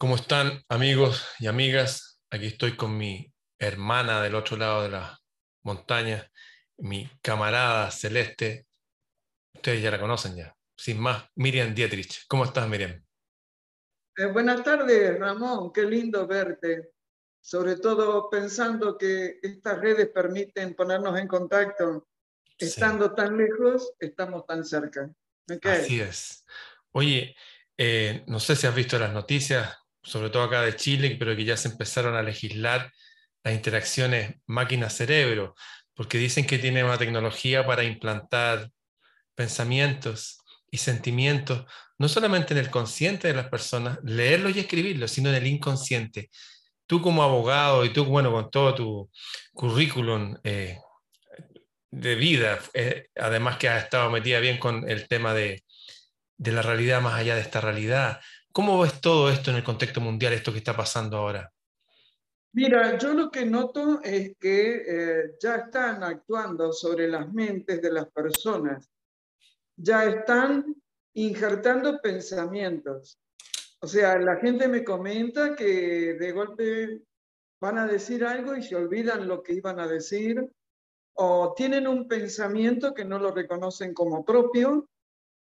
¿Cómo están amigos y amigas? Aquí estoy con mi hermana del otro lado de la montaña, mi camarada celeste. Ustedes ya la conocen ya. Sin más, Miriam Dietrich. ¿Cómo estás, Miriam? Eh, buenas tardes, Ramón. Qué lindo verte. Sobre todo pensando que estas redes permiten ponernos en contacto. Estando tan lejos, estamos tan cerca. Así es. Oye, eh, no sé si has visto las noticias, sobre todo acá de Chile, pero que ya se empezaron a legislar las interacciones máquina-cerebro, porque dicen que tiene una tecnología para implantar pensamientos y sentimientos, no solamente en el consciente de las personas, leerlos y escribirlos, sino en el inconsciente. Tú como abogado y tú, bueno, con todo tu currículum eh, de vida, eh, además que has estado metida bien con el tema de, de la realidad más allá de esta realidad, ¿Cómo ves todo esto en el contexto mundial, esto que está pasando ahora? Mira, yo lo que noto es que eh, ya están actuando sobre las mentes de las personas, ya están injertando pensamientos. O sea, la gente me comenta que de golpe van a decir algo y se olvidan lo que iban a decir, o tienen un pensamiento que no lo reconocen como propio,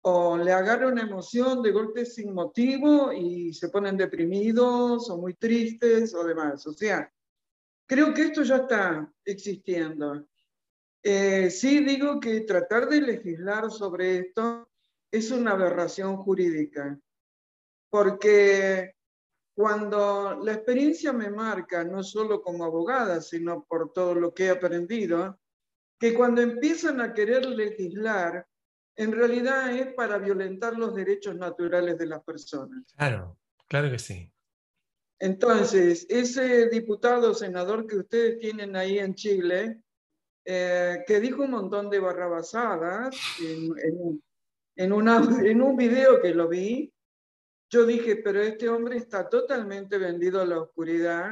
o le agarra una emoción de golpe sin motivo y se ponen deprimidos o muy tristes o demás. O sea, creo que esto ya está existiendo. Eh, sí digo que tratar de legislar sobre esto es una aberración jurídica, porque cuando la experiencia me marca, no solo como abogada, sino por todo lo que he aprendido, que cuando empiezan a querer legislar, en realidad es para violentar los derechos naturales de las personas. Claro, claro que sí. Entonces, ese diputado senador que ustedes tienen ahí en Chile, eh, que dijo un montón de barrabasadas en, en, en, en un video que lo vi, yo dije, pero este hombre está totalmente vendido a la oscuridad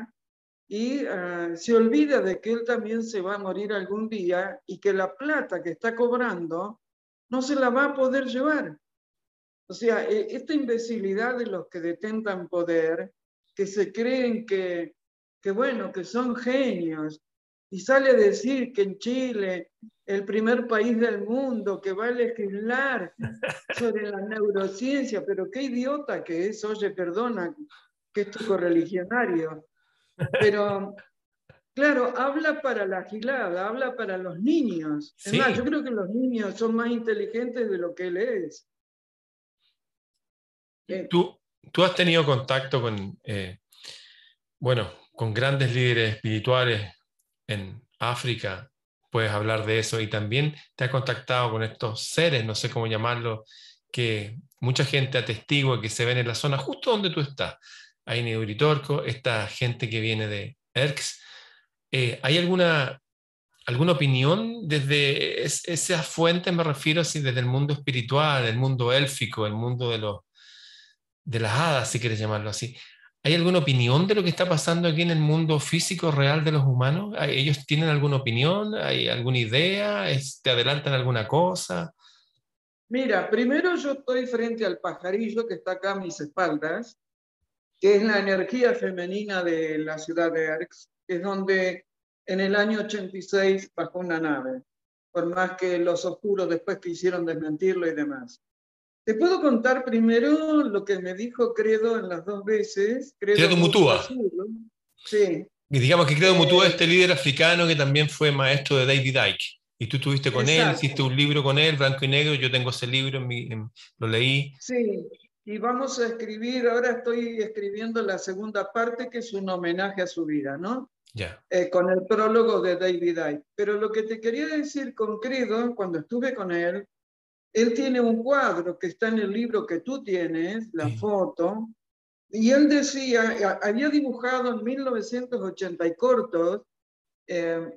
y uh, se olvida de que él también se va a morir algún día y que la plata que está cobrando no se la va a poder llevar. O sea, e, esta imbecilidad de los que detentan poder, que se creen que, que, bueno, que son genios, y sale a decir que en Chile, el primer país del mundo que va a legislar sobre la neurociencia, pero qué idiota que es, oye, perdona, que es tu correligionario. Pero Claro, habla para la gilada, habla para los niños. Es más, yo creo que los niños son más inteligentes de lo que él es. Eh, tú, tú has tenido contacto con, eh, bueno, con grandes líderes espirituales en África, puedes hablar de eso, y también te has contactado con estos seres, no sé cómo llamarlo, que mucha gente atestigua que se ven en la zona justo donde tú estás. Ahí en Uritorco, esta gente que viene de ERX, eh, ¿Hay alguna, alguna opinión desde esas fuentes, me refiero así, desde el mundo espiritual, el mundo élfico, el mundo de, los, de las hadas, si quieres llamarlo así? ¿Hay alguna opinión de lo que está pasando aquí en el mundo físico real de los humanos? ¿Ellos tienen alguna opinión? ¿Hay alguna idea? ¿Te adelantan alguna cosa? Mira, primero yo estoy frente al pajarillo que está acá a mis espaldas, que es la energía femenina de la ciudad de Arx es donde en el año 86 bajó una nave, por más que los oscuros después quisieron desmentirlo y demás. Te puedo contar primero lo que me dijo Credo en las dos veces. Credo, Mutua. Sí. Y digamos que Credo Mutua es eh, este líder africano que también fue maestro de David Icke. Y tú estuviste con él, hiciste un libro con él, blanco y negro, yo tengo ese libro, lo leí. Sí, y vamos a escribir, ahora estoy escribiendo la segunda parte que es un homenaje a su vida, ¿no? Eh, con el prólogo de David Icke. Pero lo que te quería decir con Credo, cuando estuve con él, él tiene un cuadro que está en el libro que tú tienes, la foto, y él decía, había dibujado en 1980 y cortos,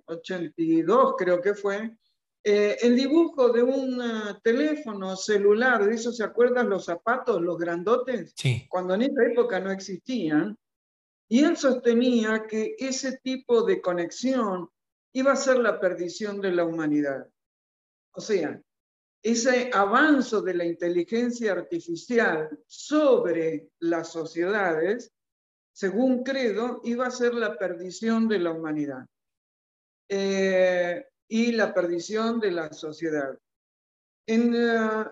82 eh, creo que fue, eh, el dibujo de un teléfono celular, de eso se acuerdan los zapatos, los grandotes, sí. cuando en esa época no existían, y él sostenía que ese tipo de conexión iba a ser la perdición de la humanidad. O sea, ese avance de la inteligencia artificial sobre las sociedades según credo, iba a ser la perdición de la humanidad eh, y la perdición de la sociedad. En, eh,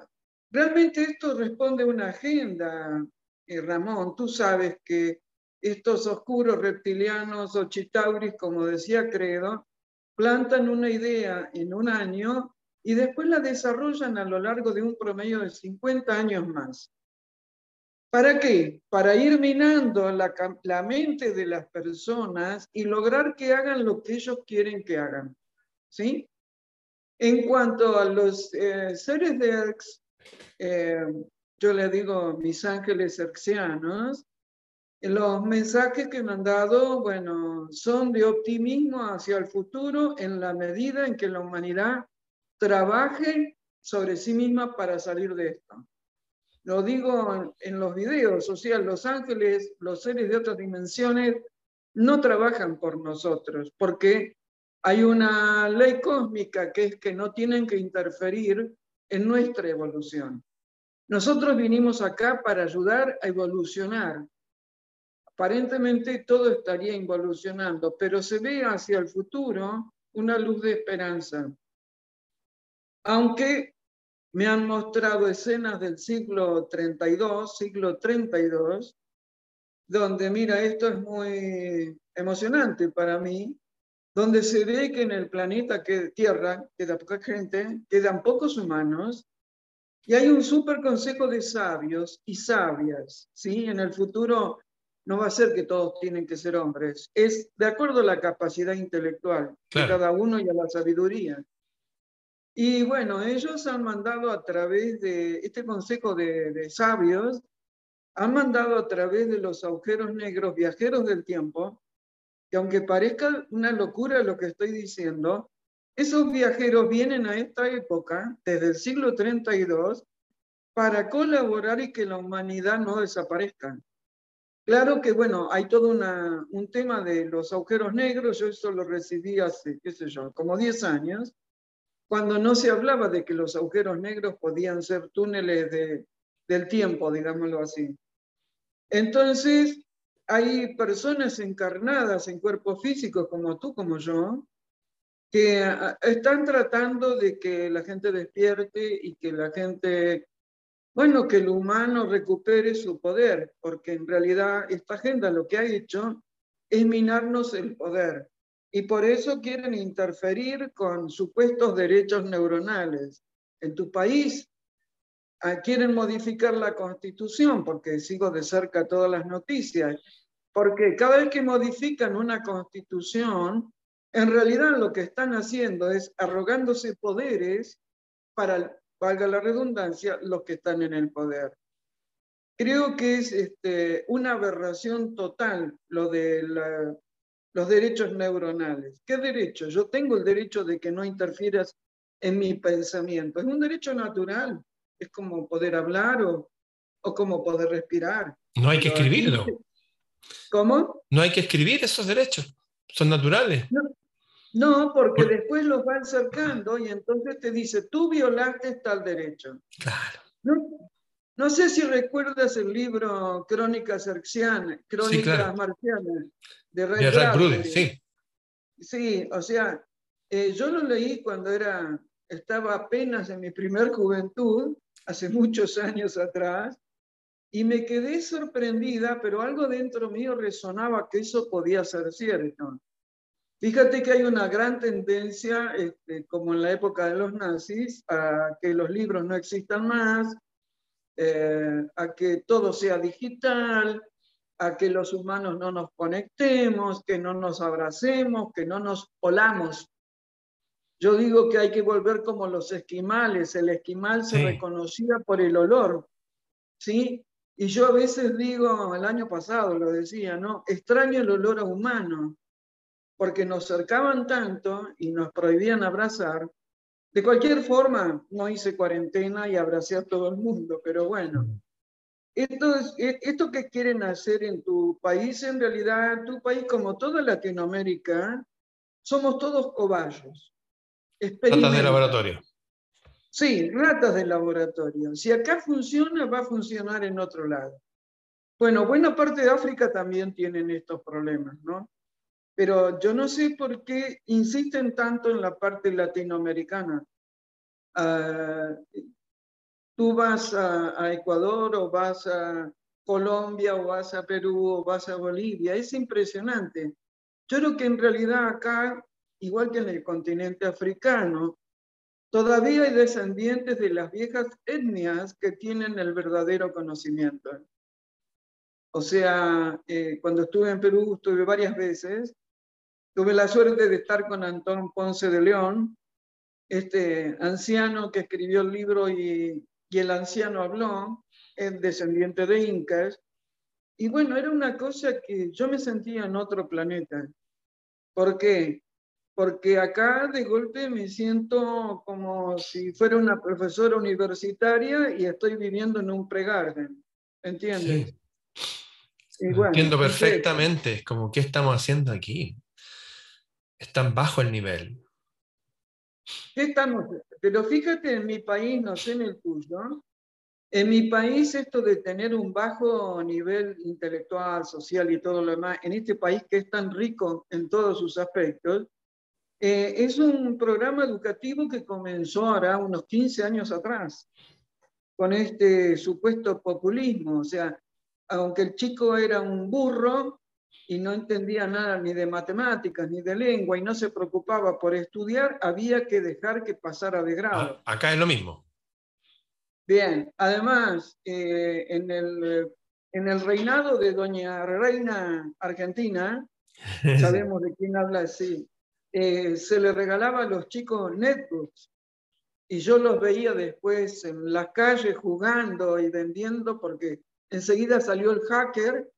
realmente esto responde a una agenda, eh, Ramón. Tú sabes que estos oscuros reptilianos o chitauris, como decía Credo, plantan una idea en un año y después la desarrollan a lo largo de un promedio de 50 años más. ¿Para qué? Para ir minando la, mente de las personas y lograr que hagan lo que ellos quieren que hagan. ¿Sí? En cuanto a los eh, seres de Erx, eh, yo le digo mis ángeles erxianos, los mensajes que me han dado, bueno, son de optimismo hacia el futuro en la medida en que la humanidad trabaje sobre sí misma para salir de esto. Lo digo en los videos, o sea, los ángeles, los seres de otras dimensiones, no trabajan por nosotros, porque hay una ley cósmica que es que no tienen que interferir en nuestra evolución. Nosotros vinimos acá para ayudar a evolucionar. Aparentemente todo estaría evolucionando, pero se ve hacia el futuro una luz de esperanza aunque me han mostrado escenas del siglo 32, siglo 32, donde, mira, esto es muy emocionante para mí, donde se ve que en el planeta que Tierra queda poca gente, quedan pocos humanos, y hay un super consejo de sabios y sabias, ¿sí? En el futuro no va a ser que todos tienen que ser hombres, es de acuerdo a la capacidad intelectual de cada uno y a la sabiduría. Y bueno, ellos han mandado a través de este consejo de, sabios, han mandado a través de los agujeros negros viajeros del tiempo, que aunque parezca una locura lo que estoy diciendo, esos viajeros vienen a esta época, desde el siglo 32, para colaborar y que la humanidad no desaparezca. Claro que, bueno, hay todo un tema de los agujeros negros, yo eso lo recibí hace, qué sé yo, como 10 años, cuando no se hablaba de que los agujeros negros podían ser túneles de, del tiempo, digámoslo así. Entonces, hay personas encarnadas en cuerpos físicos como tú, como yo, que ah, están tratando de que la gente despierte y que la gente, bueno, que el humano recupere su poder, porque en realidad esta agenda lo que ha hecho es minarnos el poder y por eso quieren interferir con supuestos derechos neuronales. En tu país ah, quieren modificar la constitución, porque sigo de cerca todas las noticias, porque cada vez que modifican una constitución, en realidad lo que están haciendo es arrogándose poderes para, valga la redundancia, los que están en el poder. Creo que es este, una aberración total lo de la los derechos neuronales. ¿Qué derecho? Yo tengo el derecho de que no interfieras en mi pensamiento. Es un derecho natural. Es como poder hablar o, o como poder respirar. No hay que escribirlo. ¿Cómo? No hay que escribir esos derechos. Son naturales. No, porque después los van cercando y entonces te dice, tú violaste tal derecho. Claro. No, sé si recuerdas el libro Crónicas Arxianas, Crónicas Marcianas de Ray, sí. Sí, o sea, eh, yo lo leí cuando era, estaba apenas en mi primer juventud, hace muchos años atrás, y me quedé sorprendida, pero algo dentro mío resonaba que eso podía ser cierto. Fíjate que hay una gran tendencia, este, como en la época de los nazis, a que los libros no existan más, eh, a que todo sea digital, a que los humanos no nos conectemos, que no nos abracemos, que no nos olamos. Yo digo que hay que volver como los esquimales. El esquimal se reconocía por el olor, ¿sí? Y yo a veces digo, el año pasado lo decía, ¿no? Extraño el olor a humano, porque nos cercaban tanto y nos prohibían abrazar. De cualquier forma, no hice cuarentena y abracé a todo el mundo, pero bueno, esto, e, esto que quieren hacer en tu país, en realidad, tu país, como toda Latinoamérica, somos todos cobayos. Ratas de laboratorio. Sí, ratas de laboratorio. Si acá funciona, va a funcionar en otro lado. Bueno, buena parte de África también tienen estos problemas, ¿no? Pero yo no sé por qué insisten tanto en la parte latinoamericana. Uh, tú vas a, Ecuador o vas a Colombia o vas a Perú o vas a Bolivia, es impresionante. Yo creo que en realidad acá, igual que en el continente africano, todavía hay descendientes de las viejas etnias que tienen el verdadero conocimiento. O sea, eh, cuando estuve en Perú, estuve varias veces, tuve la suerte de estar con Antón Ponce de León, este anciano que escribió el libro y, y el anciano habló, es descendiente de incas, y bueno, era una cosa que yo me sentía en otro planeta. ¿Por qué? Porque acá de golpe me siento como si fuera una profesora universitaria y estoy viviendo en un pregarden. ¿Entiendes? Entiendo perfectamente. Es como, ¿qué estamos haciendo aquí? Están bajo el nivel. ¿Qué estamos? Pero fíjate en mi país, no sé en el tuyo, en mi país esto de tener un bajo nivel intelectual, social y todo lo demás, en este país que es tan rico en todos sus aspectos, eh, es un programa educativo que comenzó ahora unos 15 años atrás, con este supuesto populismo. O sea, aunque el chico era un burro y no entendía nada ni de matemáticas ni de lengua y no se preocupaba por estudiar, había que dejar que pasara de grado. Ah, acá es lo mismo. Bien, además, eh, en, el, en el reinado de doña Reina Argentina, sabemos de quién habla así, eh, se le regalaba a los chicos netbooks y yo los veía después en las calles jugando y vendiendo porque enseguida salió el hacker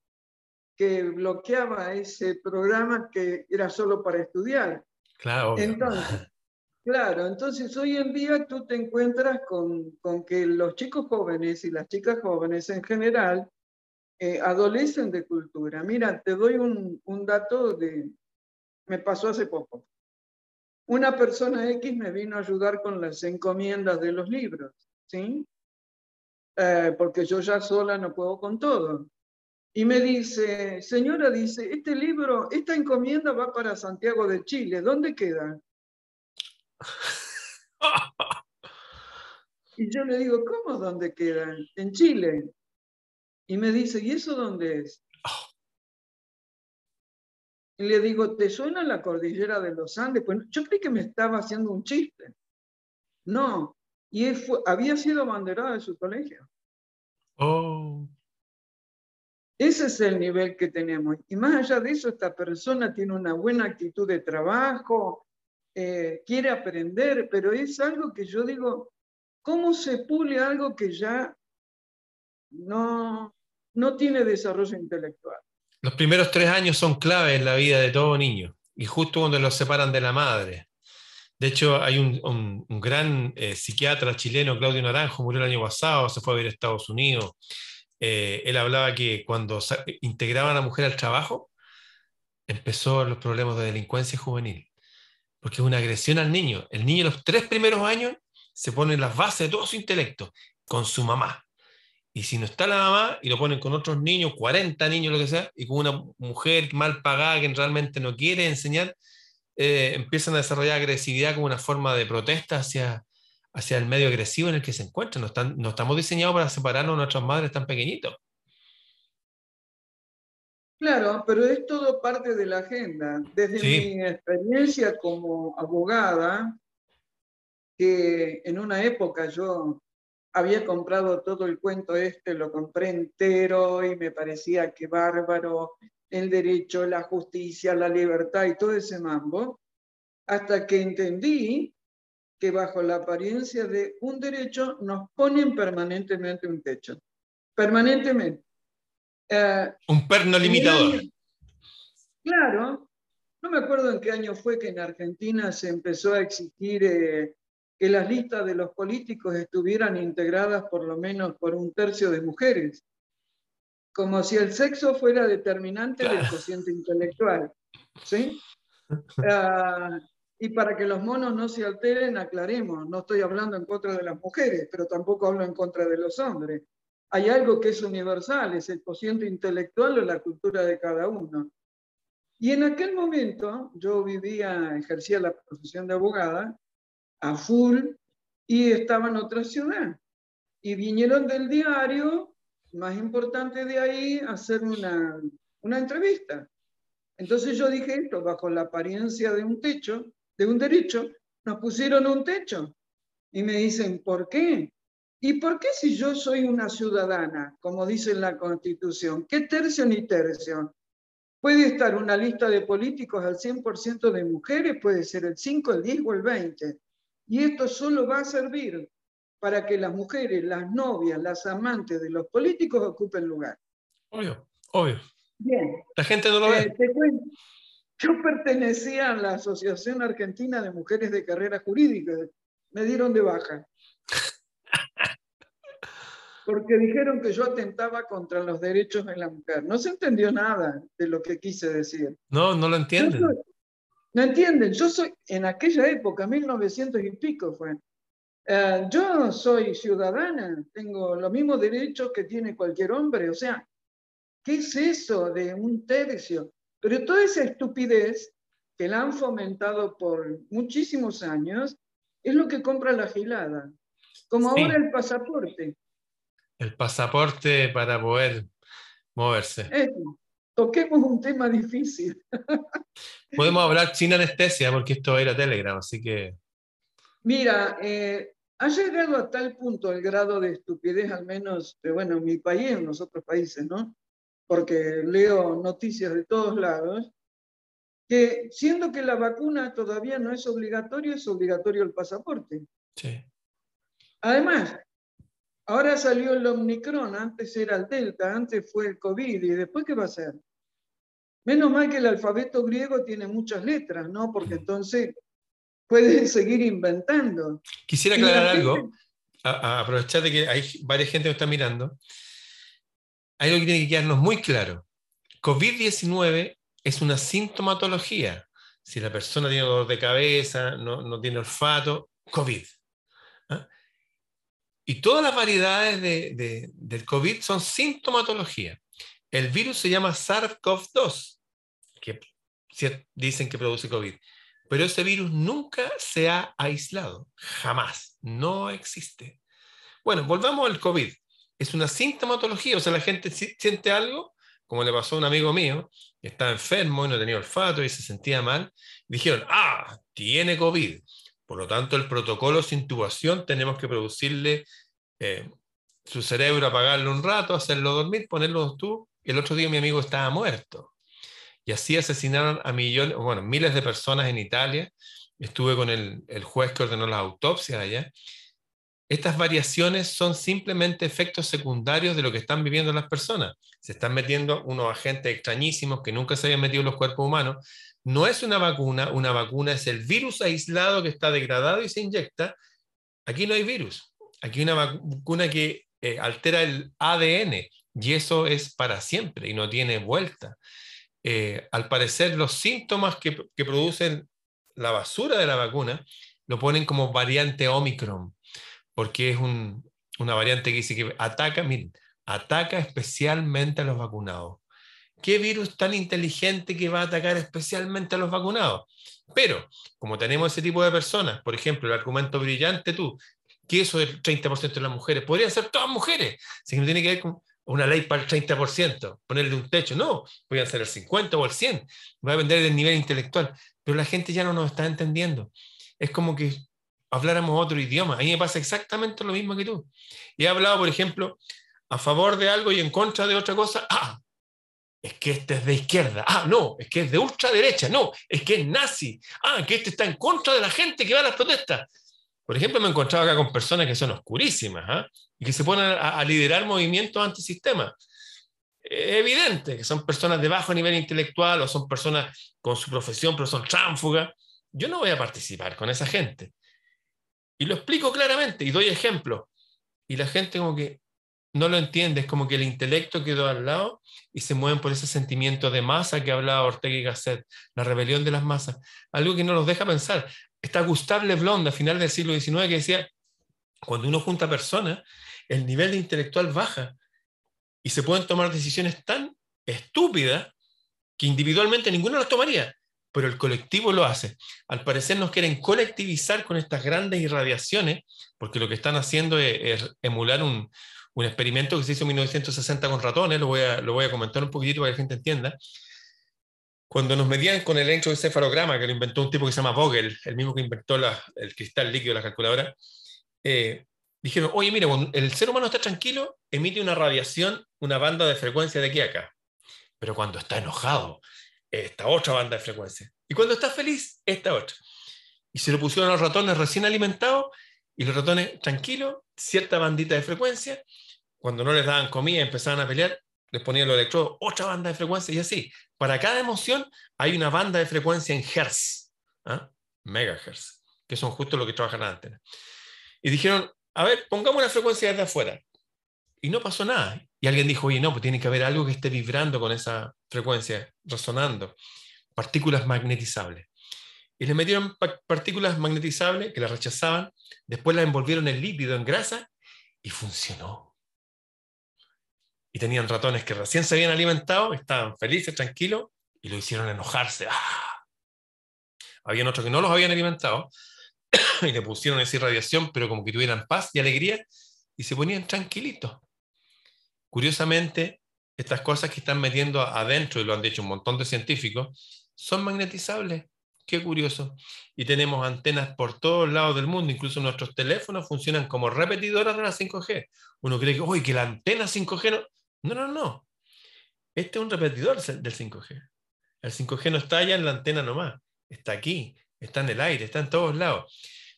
que bloqueaba ese programa que era solo para estudiar. Claro. Entonces, Claro, entonces hoy en día tú te encuentras con, con que los chicos jóvenes y las chicas jóvenes en general eh, adolecen de cultura. Mira, te doy un, un, dato de, me pasó hace poco. Una persona X me vino a ayudar con las encomiendas de los libros, ¿sí? Eh, porque yo ya sola no puedo con todo. Y me dice, señora, dice, este libro, esta encomienda va para Santiago de Chile, ¿dónde queda? Y yo le digo, ¿cómo dónde quedan? En Chile. Y me dice, ¿y eso dónde es? Y le digo, ¿te suena la cordillera de los Andes? Pues yo creí que me estaba haciendo un chiste. No. Y él había sido abanderado de su colegio. Oh. Ese es el nivel que tenemos. Y más allá de eso, esta persona tiene una buena actitud de trabajo, eh, quiere aprender, pero es algo que yo digo, ¿cómo se pule algo que ya no, no tiene desarrollo intelectual? Los primeros tres años son clave en la vida de todo niño y justo cuando los separan de la madre. De hecho, hay un, gran eh, psiquiatra chileno, Claudio Naranjo, murió el año pasado, se fue a vivir a Estados Unidos. Eh, él hablaba que cuando integraban a la mujer al trabajo, empezó los problemas de delincuencia juvenil porque es una agresión al niño. El niño los tres primeros años se pone en las bases de todo su intelecto con su mamá. Y si no está la mamá y lo ponen con otros niños, 40 niños, lo que sea, y con una mujer mal pagada que realmente no quiere enseñar, eh, empiezan a desarrollar agresividad como una forma de protesta hacia, hacia el medio agresivo en el que se encuentran. No, están, no estamos diseñados para separarnos de nuestras madres tan pequeñitos. Claro, pero es todo parte de la agenda. Desde mi experiencia como abogada, que en una época yo había comprado todo el cuento este, lo compré entero y me parecía que bárbaro el derecho, la justicia, la libertad y todo ese mambo, hasta que entendí que bajo la apariencia de un derecho nos ponen permanentemente un techo. Permanentemente. Eh, un perno limitador. claro, no me acuerdo en qué año fue que en Argentina se empezó a exigir eh, que las listas de los políticos estuvieran integradas por lo menos por un tercio de mujeres, como si el sexo fuera determinante del cociente intelectual. ¿sí? Ah, y para que los monos no se alteren, aclaremos, no estoy hablando en contra de las mujeres, pero tampoco hablo en contra de los hombres. hay algo que es universal, es el cociente intelectual o la cultura de cada uno. Y en aquel momento yo vivía, ejercía la profesión de abogada a full y estaba en otra ciudad. Y vinieron del diario, más importante de ahí, a hacer una, una entrevista. Entonces yo dije esto, bajo la apariencia de un techo, de un derecho, nos pusieron un techo. Y me dicen, ¿por qué? ¿Y por qué si yo soy una ciudadana, como dice en la Constitución? ¿Qué tercio ni tercio? Puede estar una lista de políticos al 100% de mujeres, puede ser el 5, el 10 o el 20. Y esto solo va a servir para que las mujeres, las novias, las amantes de los políticos ocupen lugar. Obvio, obvio. Bien. La gente no lo ve. Eh, yo pertenecía a la Asociación Argentina de Mujeres de Carrera Jurídica. Me dieron de baja. Porque dijeron que yo atentaba contra los derechos de la mujer. No se entendió nada de lo que quise decir. No, no lo entienden. no entienden. Yo soy, en aquella época, 1900 y pico fue. Eh, yo soy ciudadana, tengo los mismos derechos que tiene cualquier hombre. O sea, ¿Qué es eso de un tercio? Pero toda esa estupidez que la han fomentado por muchísimos años es lo que compra la gilada. Como ahora el pasaporte. El pasaporte para poder moverse. toquemos un tema difícil. Podemos hablar sin anestesia porque esto era Telegram, así que... Mira, eh, ha llegado a tal punto el grado de estupidez, al menos, bueno, en mi país, en los otros países, ¿no? Porque leo noticias de todos lados, que siendo que la vacuna todavía no es obligatorio, es obligatorio el pasaporte. Sí. Además, ahora salió el Omicron, antes era el Delta, antes fue el COVID, ¿y después qué va a ser? Menos mal que el alfabeto griego tiene muchas letras, ¿no? Porque mm. entonces puede seguir inventando. Quisiera aclarar algo, aprovechar de que hay varias gente que está mirando hay algo que tiene que quedarnos muy claro. COVID-19 es una sintomatología. Si la persona tiene dolor de cabeza, no, tiene olfato, COVID. ¿ah? Y todas las variedades del COVID son sintomatología. El virus se llama SARS-CoV-2, que dicen que produce COVID. Pero ese virus nunca se ha aislado, jamás, no existe. Bueno, volvamos al COVID es una sintomatología, o sea, la gente siente algo, como le pasó a un amigo mío, que estaba enfermo y no tenía olfato y se sentía mal, dijeron, ah, tiene COVID. Por lo tanto, el protocolo sin intubación tenemos que producirle eh, su cerebro, apagarlo un rato, hacerlo dormir, ponerlo tú. Y el otro día mi amigo estaba muerto. Y así asesinaron a millones, bueno, miles de personas en Italia. Estuve con el, el juez que ordenó las autopsias allá estas variaciones son simplemente efectos secundarios de lo que están viviendo las personas. Se están metiendo unos agentes extrañísimos que nunca se habían metido en los cuerpos humanos. No es una vacuna, una vacuna es el virus aislado que está degradado y se inyecta. Aquí no hay virus. Aquí hay una vacuna que eh, altera el ADN y eso es para siempre y no tiene vuelta. Eh, al parecer, los síntomas que, que producen la basura de la vacuna lo ponen como variante Omicron porque es una variante que dice que ataca, miren, ataca especialmente a los vacunados. ¿Qué virus tan inteligente que va a atacar especialmente a los vacunados? Pero, como tenemos ese tipo de personas, por ejemplo, el argumento brillante tú, que eso del 30% de las mujeres, podrían ser todas mujeres, así que no tiene que ver con una ley para el 30%, ponerle un techo, no, podrían ser el 50 o el 100, va a depender del nivel intelectual, pero la gente ya no nos está entendiendo. Es como que habláramos otro idioma. A mí me pasa exactamente lo mismo que tú. Y he hablado, por ejemplo, a favor de algo y en contra de otra cosa. Ah, es que este es de izquierda. Ah, no, es que es de ultraderecha. No, es que es nazi. Ah, que este está en contra de la gente que va a las protestas. Por ejemplo, me he encontrado acá con personas que son oscurísimas ¿ah? y que se ponen a, liderar movimientos antisistema. Es evidente que son personas de bajo nivel intelectual o son personas con su profesión, pero son tránfugas. Yo no voy a participar con esa gente. Y lo explico claramente y doy ejemplos. Y la gente como que no lo entiende, es como que el intelecto quedó al lado y se mueven por ese sentimiento de masa que hablaba Ortega y Gasset, la rebelión de las masas, algo que no los deja pensar. Está Gustave Le Blonde a final del siglo XIX que decía, cuando uno junta personas, el nivel de intelectual baja, Y se pueden tomar decisiones tan estúpidas que individualmente ninguno las tomaría, pero el colectivo lo hace. Al parecer nos quieren colectivizar con estas grandes irradiaciones, porque lo que están haciendo es, emular un, un, experimento que se hizo en 1960 con ratones, lo voy, a, lo voy a comentar un poquitito para que la gente entienda. Cuando nos medían con el electroencefalograma, que lo inventó un tipo que se llama Vogel, el mismo que inventó el cristal líquido de la calculadora, eh, dijeron, oye, mire, cuando el ser humano está tranquilo, emite una radiación, una banda de frecuencia de aquí a acá. Pero cuando está enojado, esta otra banda de frecuencia. Y cuando está feliz, esta otra. Y se lo pusieron a los ratones recién alimentados y los ratones tranquilos, cierta bandita de frecuencia. Cuando no les daban comida empezaban a pelear, les ponían los electrodos, otra banda de frecuencia y así. Para cada emoción hay una banda de frecuencia en hertz, ¿ah? megahertz, que son justo lo que trabajan las antenas. Y dijeron, a ver, pongamos una frecuencia desde afuera. Y no pasó nada. Y alguien dijo, oye, no, pues tiene que haber algo que esté vibrando con esa frecuencia, resonando. Partículas magnetizables. Y le metieron partículas magnetizables que las rechazaban, después las envolvieron en lípido, en grasa, y funcionó. Y tenían ratones que recién se habían alimentado, estaban felices, tranquilos, y lo hicieron enojarse. ¡Ah! Habían otros que no los habían alimentado, y le pusieron esa irradiación, pero como que tuvieran paz y alegría, y se ponían tranquilitos. Curiosamente, estas cosas que están metiendo adentro, y lo han dicho un montón de científicos, son magnetizables. Qué curioso. Y tenemos antenas por todos lados del mundo, incluso nuestros teléfonos funcionan como repetidoras de la 5G. Uno cree que, uy, que la antena 5G no. No, no, no. Este es un repetidor del 5G. El 5G no está allá en la antena nomás, está aquí, está en el aire, está en todos lados.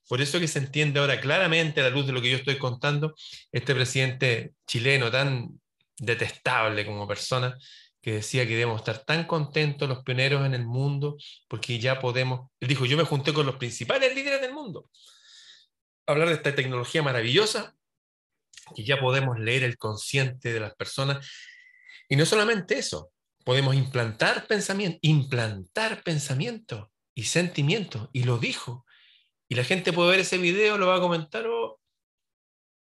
Por eso que se entiende ahora claramente, a la luz de lo que yo estoy contando, este presidente chileno tan detestable como persona, que decía que debemos estar tan contentos los pioneros en el mundo, porque ya podemos, él dijo, yo me junté con los principales líderes del mundo, hablar de esta tecnología maravillosa, que ya podemos leer el consciente de las personas. Y no solamente eso, podemos implantar pensamiento, implantar pensamiento y sentimiento, y lo dijo. Y la gente puede ver ese video, lo va a comentar oh,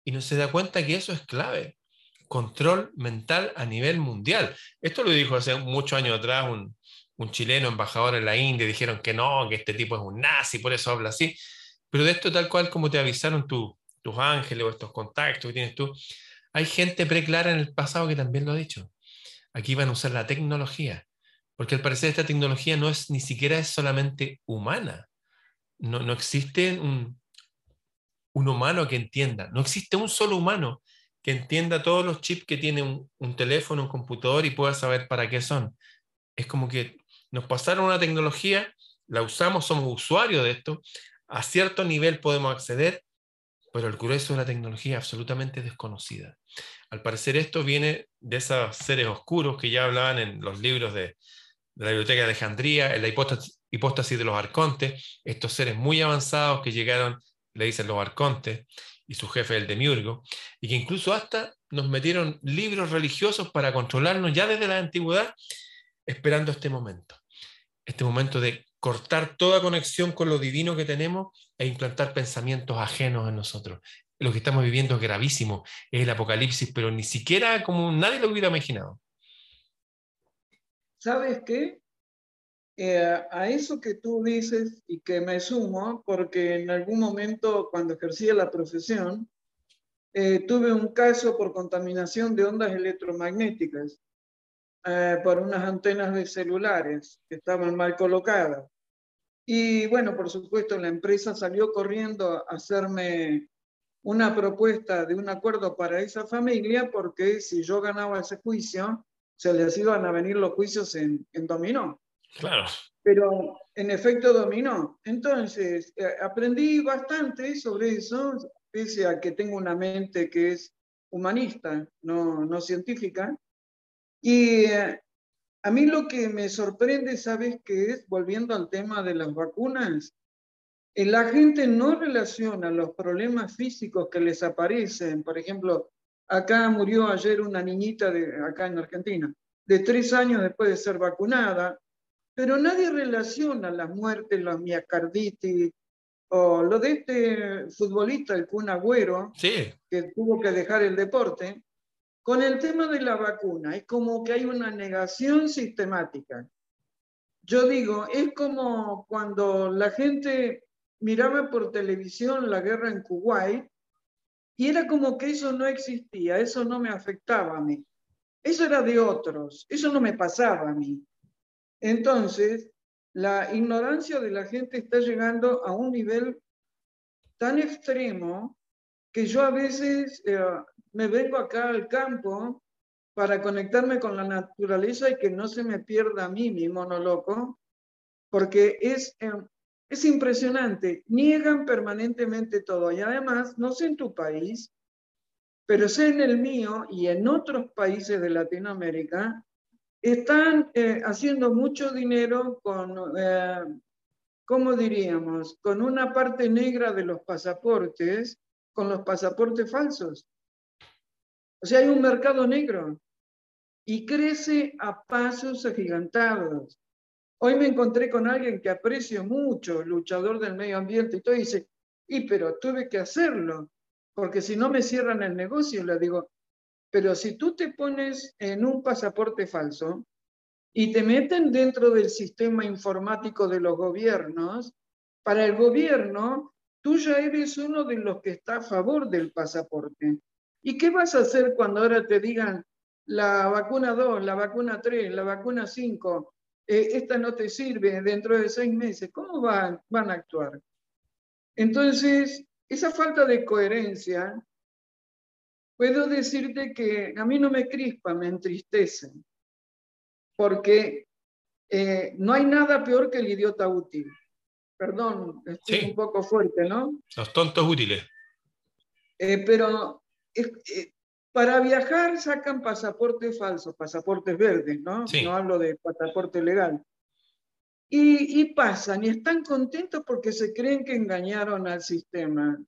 y no se da cuenta que eso es clave. Control mental a nivel mundial. Esto lo dijo hace muchos años atrás un, chileno embajador en la India. Dijeron que no, que este tipo es un nazi, por eso habla así. Pero de esto tal cual como te avisaron tus ángeles o estos contactos que tienes tú, hay gente preclara en el pasado que también lo ha dicho. Aquí van a usar la tecnología, porque al parecer esta tecnología no es ni siquiera es solamente humana no, existe un, humano que entienda, no existe un solo humano que entienda todos los chips que tiene un, teléfono, un computador y pueda saber para qué son. Es como que nos pasaron una tecnología, la usamos, somos usuarios de esto, a cierto nivel podemos acceder, pero el grueso de la tecnología absolutamente desconocida. Al parecer esto viene de esos seres oscuros que ya hablaban en los libros de, la Biblioteca de Alejandría, en la hipótesis, hipóstasis de los arcontes, estos seres muy avanzados que llegaron, le dicen los arcontes, y su jefe el demiurgo, y que incluso hasta nos metieron libros religiosos para controlarnos ya desde la antigüedad, esperando este momento, este momento de cortar toda conexión con lo divino que tenemos e implantar pensamientos ajenos en nosotros. Lo que estamos viviendo es gravísimo, es el apocalipsis, pero ni siquiera como nadie lo hubiera imaginado. ¿Sabes qué? Eh, a eso que tú dices y que me sumo, porque en algún momento cuando ejercía la profesión, eh, tuve un caso por contaminación de ondas electromagnéticas eh, por unas antenas de celulares que estaban mal colocadas. Y bueno, por supuesto, la empresa salió corriendo a hacerme una propuesta de un acuerdo para esa familia, porque si yo ganaba ese juicio, se les iban a venir los juicios en, en dominó. Claro. Pero en efecto dominó. Entonces, eh, aprendí bastante sobre eso, pese a que tengo una mente que es humanista, no, no científica. Y eh, a mí lo que me sorprende, ¿sabes qué es? Volviendo al tema de las vacunas, eh, la gente no relaciona los problemas físicos que les aparecen. Por ejemplo, acá murió ayer una niñita de, acá en Argentina, de tres años después de ser vacunada, pero nadie relaciona las muertes, la miocarditis, o lo de este futbolista, el Kun Agüero, que tuvo que dejar el deporte, con el tema de la vacuna. Es como que hay una negación sistemática. Yo digo, es como cuando la gente miraba por televisión la guerra en Kuwait y era como que eso no existía, eso no me afectaba a mí. Eso era de otros, eso no me pasaba a mí. Entonces, la ignorancia de la gente está llegando a un nivel tan extremo que yo a veces eh, me vengo acá al campo para conectarme con la naturaleza y que no se me pierda a mí mi mono loco, porque es, eh, es impresionante. Niegan permanentemente todo. Y además, no sé en tu país, pero sé en el mío y en otros países de Latinoamérica, están eh, haciendo mucho dinero con, eh, ¿cómo diríamos? Con una parte negra de los pasaportes, con los pasaportes falsos. O sea, hay un mercado negro y crece a pasos agigantados. Hoy me encontré con alguien que aprecio mucho, luchador del medio ambiente, y todo dice, y pero tuve que hacerlo, porque si no me cierran el negocio, le digo, pero si tú te pones en un pasaporte falso y te meten dentro del sistema informático de los gobiernos, para el gobierno, tú ya eres uno de los que está a favor del pasaporte. ¿Y qué vas a hacer cuando ahora te digan la vacuna 2, la vacuna 3, la vacuna 5, eh, esta no te sirve dentro de seis meses? ¿Cómo van, van a actuar? Entonces, esa falta de coherencia puedo decirte que a mí no me crispa, me entristece, porque eh, no hay nada peor que el idiota útil. Perdón, estoy un poco fuerte, ¿no? Los tontos útiles. Eh, pero eh, para viajar sacan pasaportes falsos, pasaportes verdes, ¿no? No hablo de pasaporte legal. Y, y, pasan y están contentos porque se creen que engañaron al sistema.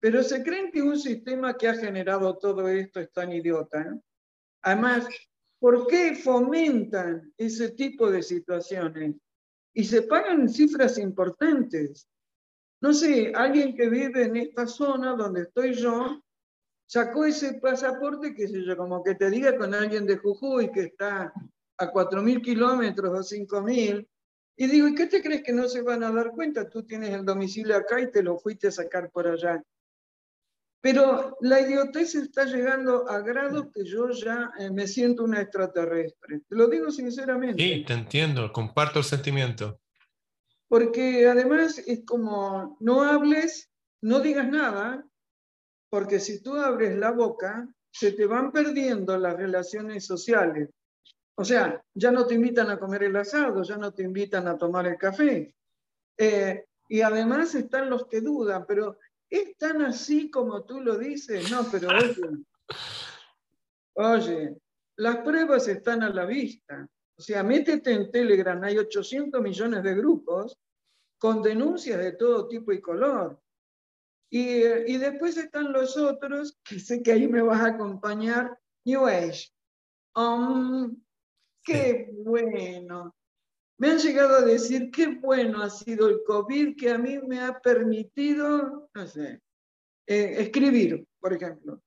Pero se creen que un sistema que ha generado todo esto es tan idiota. Además, ¿por qué fomentan ese tipo de situaciones? Y se pagan cifras importantes. No sé, alguien que vive en esta zona donde estoy yo, sacó ese pasaporte, que sé yo, como que te diga con alguien de Jujuy que está a 4.000 kilómetros o 5.000, y digo, ¿y qué te crees que no se van a dar cuenta? Tú tienes el domicilio acá y te lo fuiste a sacar por allá. Pero la idiotez está llegando a grado que yo ya eh, me siento una extraterrestre. Te lo digo sinceramente. Sí, te entiendo, comparto el sentimiento. Porque además es como, no hables, no digas nada, porque si tú abres la boca, se te van perdiendo las relaciones sociales. O sea, ya no te invitan a comer el asado, ya no te invitan a tomar el café. Eh, y además están los que dudan, pero ¿Es tan así como tú lo dices? No, pero oye, oye, las pruebas están a la vista. O sea, métete en Telegram, hay 800 millones de grupos con denuncias de todo tipo y color. Y, y después están los otros, que sé que ahí me vas a acompañar, New Age. Um, qué bueno. Me han llegado a decir qué bueno ha sido el COVID que a mí me ha permitido, eh, escribir, por ejemplo.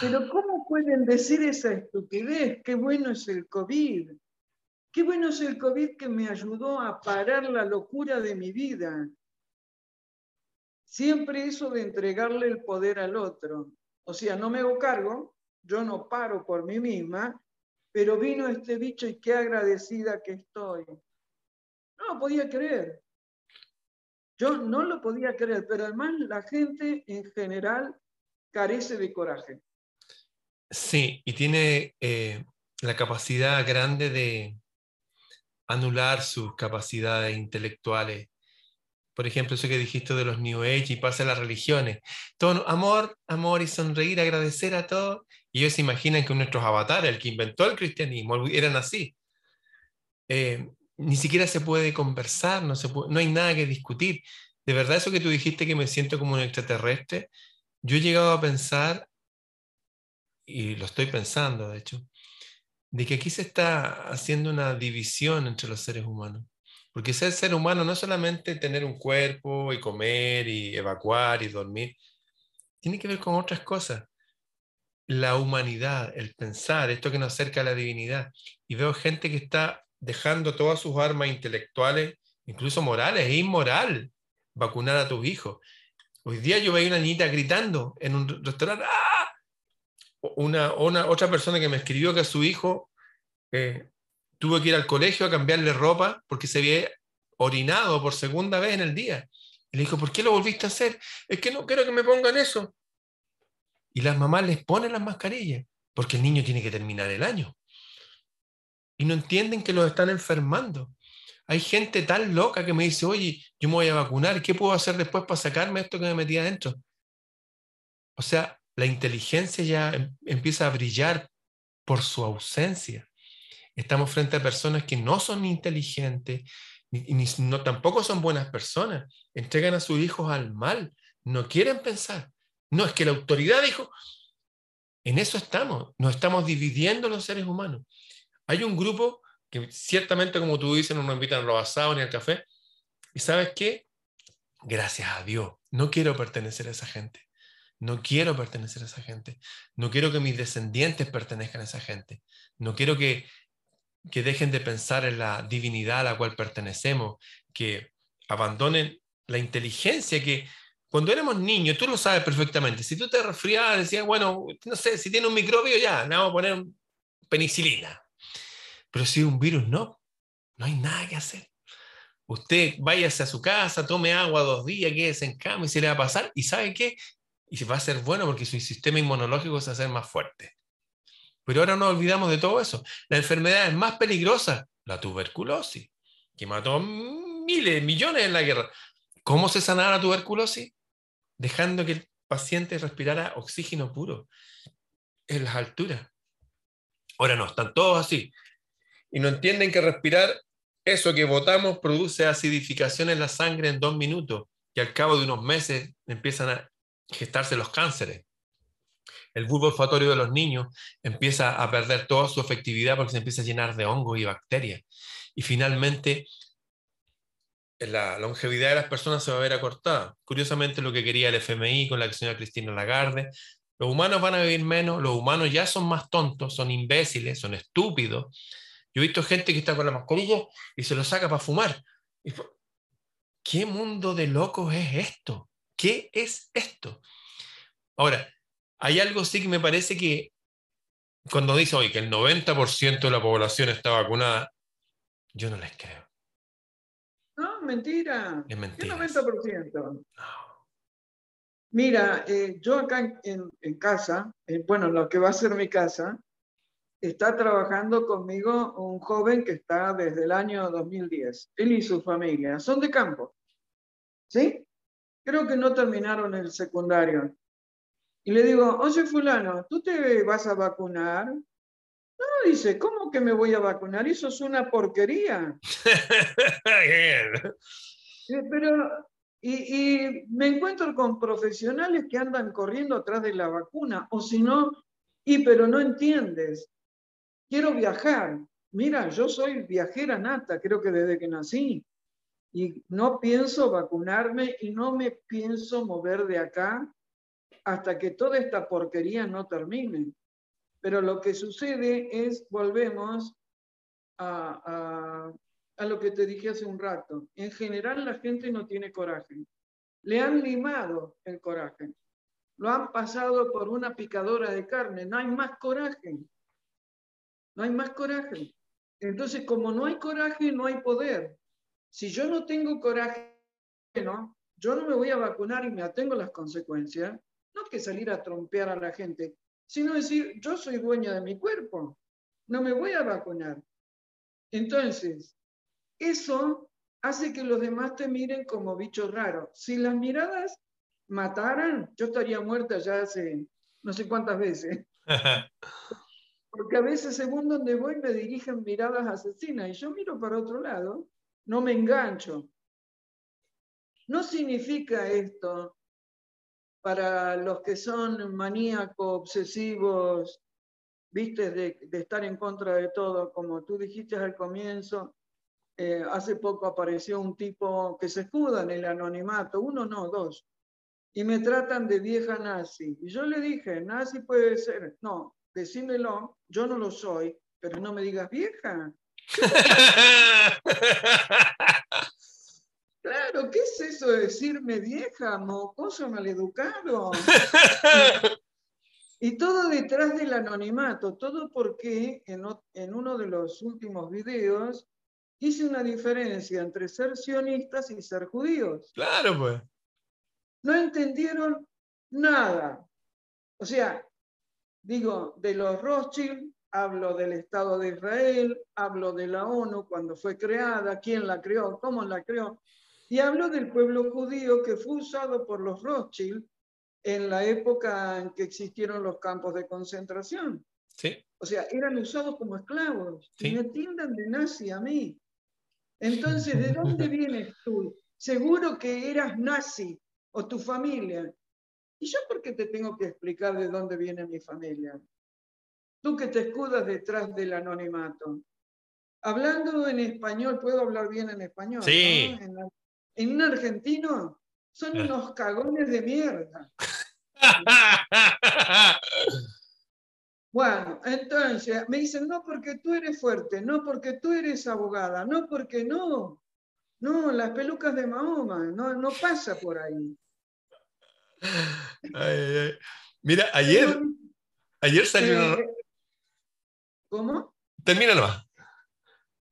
Pero ¿cómo pueden decir esa estupidez? Qué bueno es el COVID. Qué bueno es el COVID que me ayudó a parar la locura de mi vida. Siempre eso de entregarle el poder al otro. O sea, no me hago cargo, yo no paro por mí misma, pero vino este bicho y qué agradecida que estoy. No podía creer. Yo no lo podía creer, pero además la gente en general carece de coraje. Sí, y tiene eh, la capacidad grande de anular sus capacidades intelectuales. Por ejemplo, eso que dijiste de los New Age y pasa a las religiones. Todo amor, amor y sonreír, agradecer a todos y ellos se imaginan que nuestros avatares, el que inventó el cristianismo, eran así. Eh, ni siquiera se puede conversar, no, se no hay nada que discutir. De verdad, eso que tú dijiste que me siento como un extraterrestre, yo he llegado a pensar, y lo estoy pensando de hecho, de que aquí se está haciendo una división entre los seres humanos. Porque ser ser humano no es solamente tener un cuerpo y comer y evacuar y dormir, tiene que ver con otras cosas. La humanidad, el pensar, esto que nos acerca a la divinidad. Y veo gente que está dejando todas sus armas intelectuales, incluso morales, es inmoral vacunar a tus hijos. Hoy día yo veía una niñita gritando en un restaurante, ¡ah! Una, una, otra persona que me escribió que su hijo eh, tuvo que ir al colegio a cambiarle ropa porque se había orinado por segunda vez en el día. Y le dijo, ¿por qué lo volviste a hacer? Es que no quiero que me pongan eso. Y las mamás les ponen las mascarillas porque el niño tiene que terminar el año. Y no entienden que los están enfermando. Hay gente tan loca que me dice, oye, yo me voy a vacunar, ¿qué puedo hacer después para sacarme esto que me metí adentro? O sea, la inteligencia ya em, empieza a brillar por su ausencia. Estamos frente a personas que no son inteligentes, ni, no, tampoco son buenas personas. Entregan a sus hijos al mal, no quieren pensar. No, es que la autoridad dijo, en eso estamos, nos estamos dividiendo los seres humanos. Hay un grupo que ciertamente, como tú dices, no nos invitan a los asados ni al café. ¿Y sabes qué? Gracias a Dios, no quiero pertenecer a esa gente. No quiero pertenecer a esa gente. No quiero que mis descendientes pertenezcan a esa gente. No quiero que, que dejen de pensar en la divinidad a la cual pertenecemos, que abandonen la inteligencia que cuando éramos niños, tú lo sabes perfectamente, si tú te resfriabas, decías, bueno, no sé, si tiene un microbio ya, le vamos a poner penicilina. Pero si un virus no, no hay nada que hacer. Usted váyase a su casa, tome agua dos días, quédese en cama y se le va a pasar. ¿Y sabe qué? Y va a ser bueno porque su sistema inmunológico se va a hacer más fuerte. Pero ahora no olvidamos de todo eso. La enfermedad es más peligrosa, la tuberculosis, que mató miles, millones en la guerra. ¿Cómo se sanará la tuberculosis? Dejando que el paciente respirara oxígeno puro en las alturas. Ahora no, están todos así y no entienden que respirar eso que votamos produce acidificación en la sangre en dos minutos y al cabo de unos meses empiezan a gestarse los cánceres. El bulbo olfatorio de los niños empieza a perder toda su efectividad porque se empieza a llenar de hongos y bacterias. Y finalmente, la longevidad de las personas se va a ver acortada. Curiosamente, lo que quería el FMI con la señora Cristina Lagarde, los humanos van a vivir menos, los humanos ya son más tontos, son imbéciles, son estúpidos, yo he visto gente que está con la mascarilla y se lo saca para fumar. ¿Qué mundo de locos es esto? ¿Qué es esto? Ahora, hay algo sí que me parece que cuando dice hoy que el 90% de la población está vacunada, yo no les creo. No, mentira. Es mentira. ¿Qué 90%? Mira, eh, yo acá en, casa, eh, bueno, lo que va a ser mi casa, está trabajando conmigo un joven que está desde el año 2010. Él y su familia son de campo. ¿Sí? Creo que no terminaron el secundario. Y le digo, oye fulano, ¿tú te vas a vacunar? No, dice, ¿cómo que me voy a vacunar? Eso es una porquería. Pero, y, y, me encuentro con profesionales que andan corriendo atrás de la vacuna, o si no, y pero no entiendes quiero viajar. Mira, yo soy viajera nata, creo que desde que nací. Y no pienso vacunarme y no me pienso mover de acá hasta que toda esta porquería no termine. Pero lo que sucede es, volvemos a, a, lo que te dije hace un rato. En general la gente no tiene coraje. Le han limado el coraje. Lo han pasado por una picadora de carne. No hay más coraje no hay más coraje. Entonces, como no hay coraje, no hay poder. Si yo no tengo coraje, ¿no? yo no me voy a vacunar y me atengo las consecuencias, no que salir a trompear a la gente, sino decir, yo soy dueña de mi cuerpo, no me voy a vacunar. Entonces, eso hace que los demás te miren como bichos raros. Si las miradas mataran, yo estaría muerta ya hace no sé cuántas veces. Porque a veces, según donde voy, me dirigen miradas asesinas y yo miro para otro lado, no me engancho. No significa esto para los que son maníacos, obsesivos, viste, de, estar en contra de todo, como tú dijiste al comienzo, eh, hace poco apareció un tipo que se escuda en el anonimato, uno no, dos, y me tratan de vieja nazi. Y yo le dije, nazi puede ser, no, decímelo, yo no lo soy, pero no me digas vieja. Claro, ¿qué es eso de decirme vieja, mocoso maleducado? y todo detrás del anonimato, todo porque en, en uno de los últimos videos hice una diferencia entre ser sionistas y ser judíos. Claro, pues. No entendieron nada. O sea, digo, de los Rothschild, hablo del Estado de Israel, hablo de la ONU cuando fue creada, quién la creó, cómo la creó, y hablo del pueblo judío que fue usado por los Rothschild en la época en que existieron los campos de concentración. Sí. O sea, eran usados como esclavos. Y me tiendan de nazi a mí. Entonces, ¿de dónde vienes tú? Seguro que eras nazi o tu familia. ¿Y yo por qué te tengo que explicar de dónde viene mi familia? Tú que te escudas detrás del anonimato. Hablando en español, puedo hablar bien en español. Sí. En, un argentino son unos cagones de mierda. Bueno, entonces me dicen, no porque tú eres fuerte, no porque tú eres abogada, no porque no. No, las pelucas de Mahoma, no, no pasa por ahí. Mira, ayer, ayer salió... Eh, ¿Cómo? Termina nomás.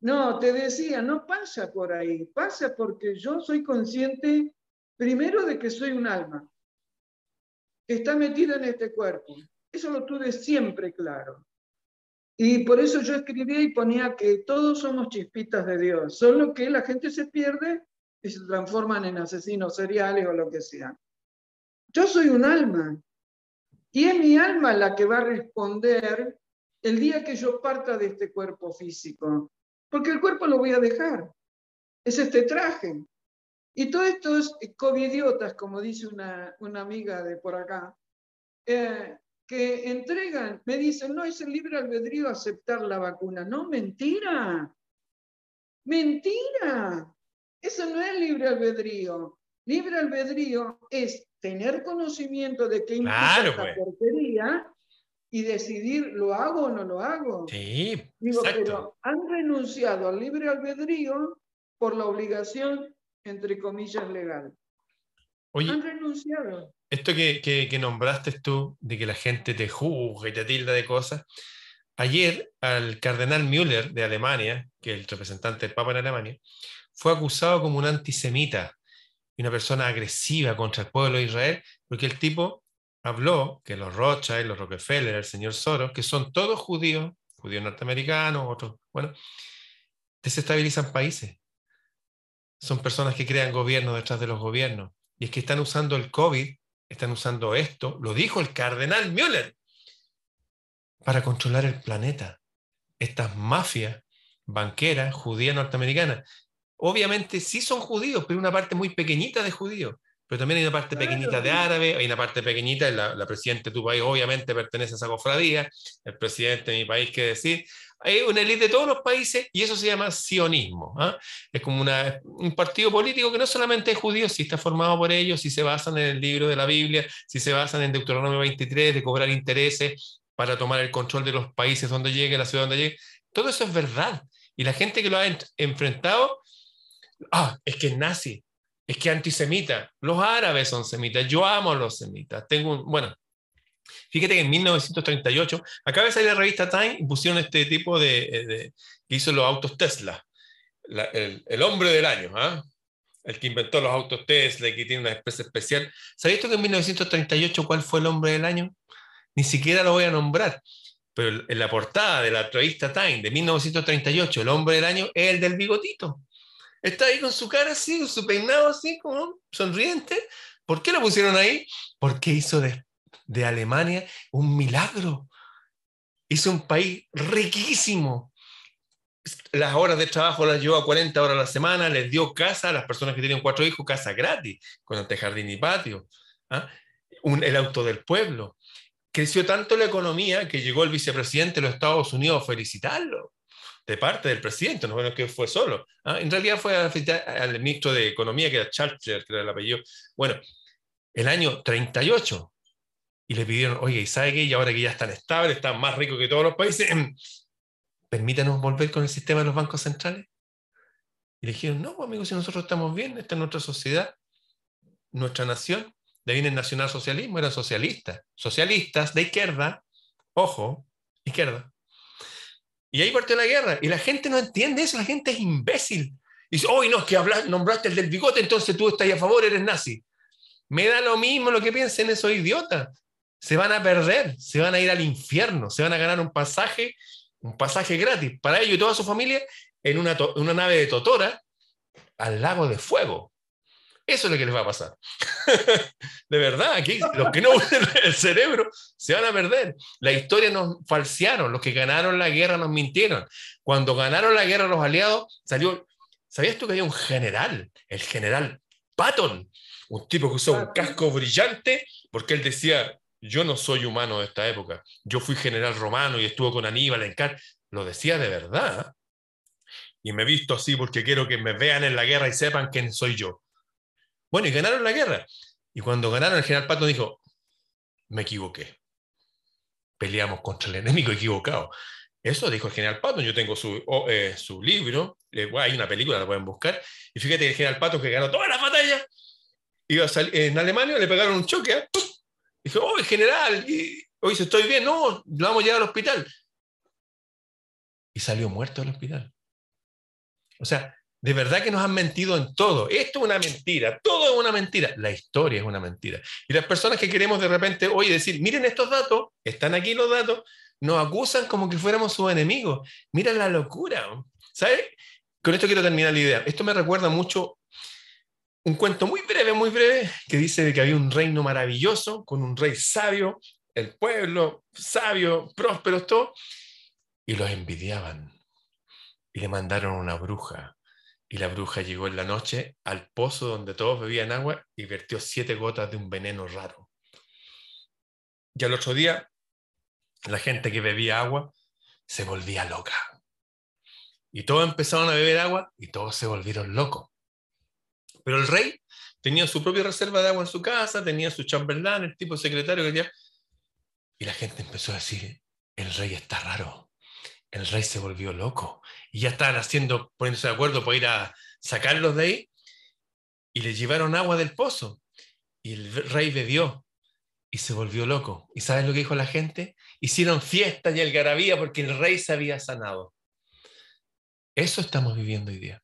No, te decía, no pasa por ahí, pasa porque yo soy consciente primero de que soy un alma, que está metida en este cuerpo. Eso lo tuve siempre claro. Y por eso yo escribía y ponía que todos somos chispitas de Dios, solo que la gente se pierde y se transforman en asesinos seriales o lo que sea. Yo soy un alma y es mi alma la que va a responder el día que yo parta de este cuerpo físico, porque el cuerpo lo voy a dejar. Es este traje. Y todos estos covidiotas, como dice una, una amiga de por acá, eh, que entregan, me dicen, no, es el libre albedrío aceptar la vacuna. No, mentira. Mentira. Eso no es libre albedrío. Libre albedrío es tener conocimiento de qué implica esta pues. porquería y decidir, ¿lo hago o no lo hago? Sí, Digo, pero han renunciado al libre albedrío por la obligación, entre comillas, legal. han renunciado esto que, nombraste tú, de que la gente te juzga y te tilda de cosas, ayer al cardenal Müller de Alemania, que es el representante del Papa en Alemania, fue acusado como un antisemita y una persona agresiva contra el pueblo de Israel, porque el tipo habló que los Rothschild, los Rockefeller, el señor Soros, que son todos judíos, judíos norteamericanos, otros, bueno, desestabilizan países. Son personas que crean gobiernos detrás de los gobiernos. Y es que están usando el COVID están usando esto, lo dijo el cardenal Müller, para controlar el planeta. Estas mafias banqueras judías norteamericanas. Obviamente sí son judíos, pero una parte muy pequeñita de judíos. Pero también hay una parte pequeñita de árabes, hay una parte pequeñita, la, la presidenta de tu país obviamente pertenece a esa cofradía, el presidente de mi país, qué decir, hay una élite de todos los países y eso se llama sionismo. ¿ah? Es como una, un partido político que no solamente es judío, si está formado por ellos, si se basan en el libro de la Biblia, si se basan en Deuteronomio 23, de cobrar intereses para tomar el control de los países donde llegue, la ciudad donde llegue. Todo eso es verdad. Y la gente que lo ha enfrentado, ah, es que es nazi, es que antisemita. Los árabes son semitas. Yo amo a los semitas. Tengo un, bueno, Fíjate que en 1938, acaba de salir la revista Time y pusieron este tipo de, que hizo los autos Tesla, el, hombre del año, ¿ah? el que inventó los autos Tesla y que tiene una especie especial. ¿Sabéis que en 1938 cuál fue el hombre del año? Ni siquiera lo voy a nombrar, pero en la portada de la revista Time de 1938, el hombre del año es el del bigotito. Está ahí con su cara así, con su peinado así, como sonriente. ¿Por qué lo pusieron ahí? Porque hizo después de Alemania, un milagro. Es un país riquísimo. Las horas de trabajo las llevó a 40 horas a la semana, les dio casa a las personas que tienen cuatro hijos, casa gratis, con jardín y patio. ¿ah? el auto del pueblo. Creció tanto la economía que llegó el vicepresidente de los Estados Unidos a felicitarlo de parte del presidente, no es que fue solo. ¿ah? En realidad fue a al ministro de Economía, que era Charles, que era el apellido. Bueno, el año 38. Y le pidieron, oye, ¿y sabe qué? Y ahora que ya están estables, están más ricos que todos los países, permítanos volver con el sistema de los bancos centrales. Y le dijeron, no, pues, amigos, si nosotros estamos bien, esta es nuestra sociedad, nuestra nación. De ahí viene el nacionalsocialismo, eran socialistas. Socialistas de izquierda, ojo, izquierda. Y ahí partió la guerra. Y la gente no entiende eso, la gente es imbécil. Y dice, hoy no, es que nombraste el del bigote, entonces tú estás a favor, eres nazi. Me da lo mismo lo que piensen esos idiotas. Se van a perder, se van a ir al infierno, se van a ganar un pasaje, un pasaje gratis para ellos y toda su familia en una nave de Totora al lago de fuego. Eso es lo que les va a pasar. de verdad, aquí los que no usen el cerebro se van a perder. La historia nos falsearon, los que ganaron la guerra nos mintieron. Cuando ganaron la guerra los aliados, salió, ¿sabías tú que había un general, el general Patton, un tipo que usó un casco brillante porque él decía, yo no soy humano de esta época, yo fui general romano y estuve con Aníbal en Car lo decía de verdad. Y me he visto así porque quiero que me vean en la guerra y sepan quién soy yo. Bueno, y ganaron la guerra. Y cuando ganaron, el general Pato dijo, me equivoqué. Peleamos contra el enemigo equivocado. Eso dijo el general Pato. Yo tengo su, eh, su libro, eh, hay una película, la pueden buscar. Y fíjate el general Pato que ganó todas las batallas, iba a salir, en Alemania le pegaron un choque. ¿eh? Dijo, oh, general, y, hoy estoy bien, no, lo vamos a llevar al hospital. Y salió muerto del hospital. O sea, de verdad que nos han mentido en todo. Esto es una mentira, todo es una mentira. La historia es una mentira. Y las personas que queremos de repente hoy decir, miren estos datos, están aquí los datos, nos acusan como que fuéramos sus enemigos. Mira la locura. ¿Sabes? Con esto quiero terminar la idea. Esto me recuerda mucho un cuento muy breve, muy breve, que dice que había un reino maravilloso con un rey sabio, el pueblo sabio, próspero, todo, y los envidiaban. Y le mandaron una bruja y la bruja llegó en la noche al pozo donde todos bebían agua y vertió siete gotas de un veneno raro. Y al otro día, la gente que bebía agua se volvía loca. Y todos empezaron a beber agua y todos se volvieron locos. Pero el rey tenía su propia reserva de agua en su casa, tenía su chambelán, el tipo secretario que tenía. Y la gente empezó a decir, el rey está raro, el rey se volvió loco, y ya estaban haciendo, poniéndose de acuerdo para ir a sacarlos de ahí, y le llevaron agua del pozo, y el rey bebió, y se volvió loco. ¿Y sabes lo que dijo la gente? Hicieron fiesta y algarabía porque el rey se había sanado. Eso estamos viviendo hoy día.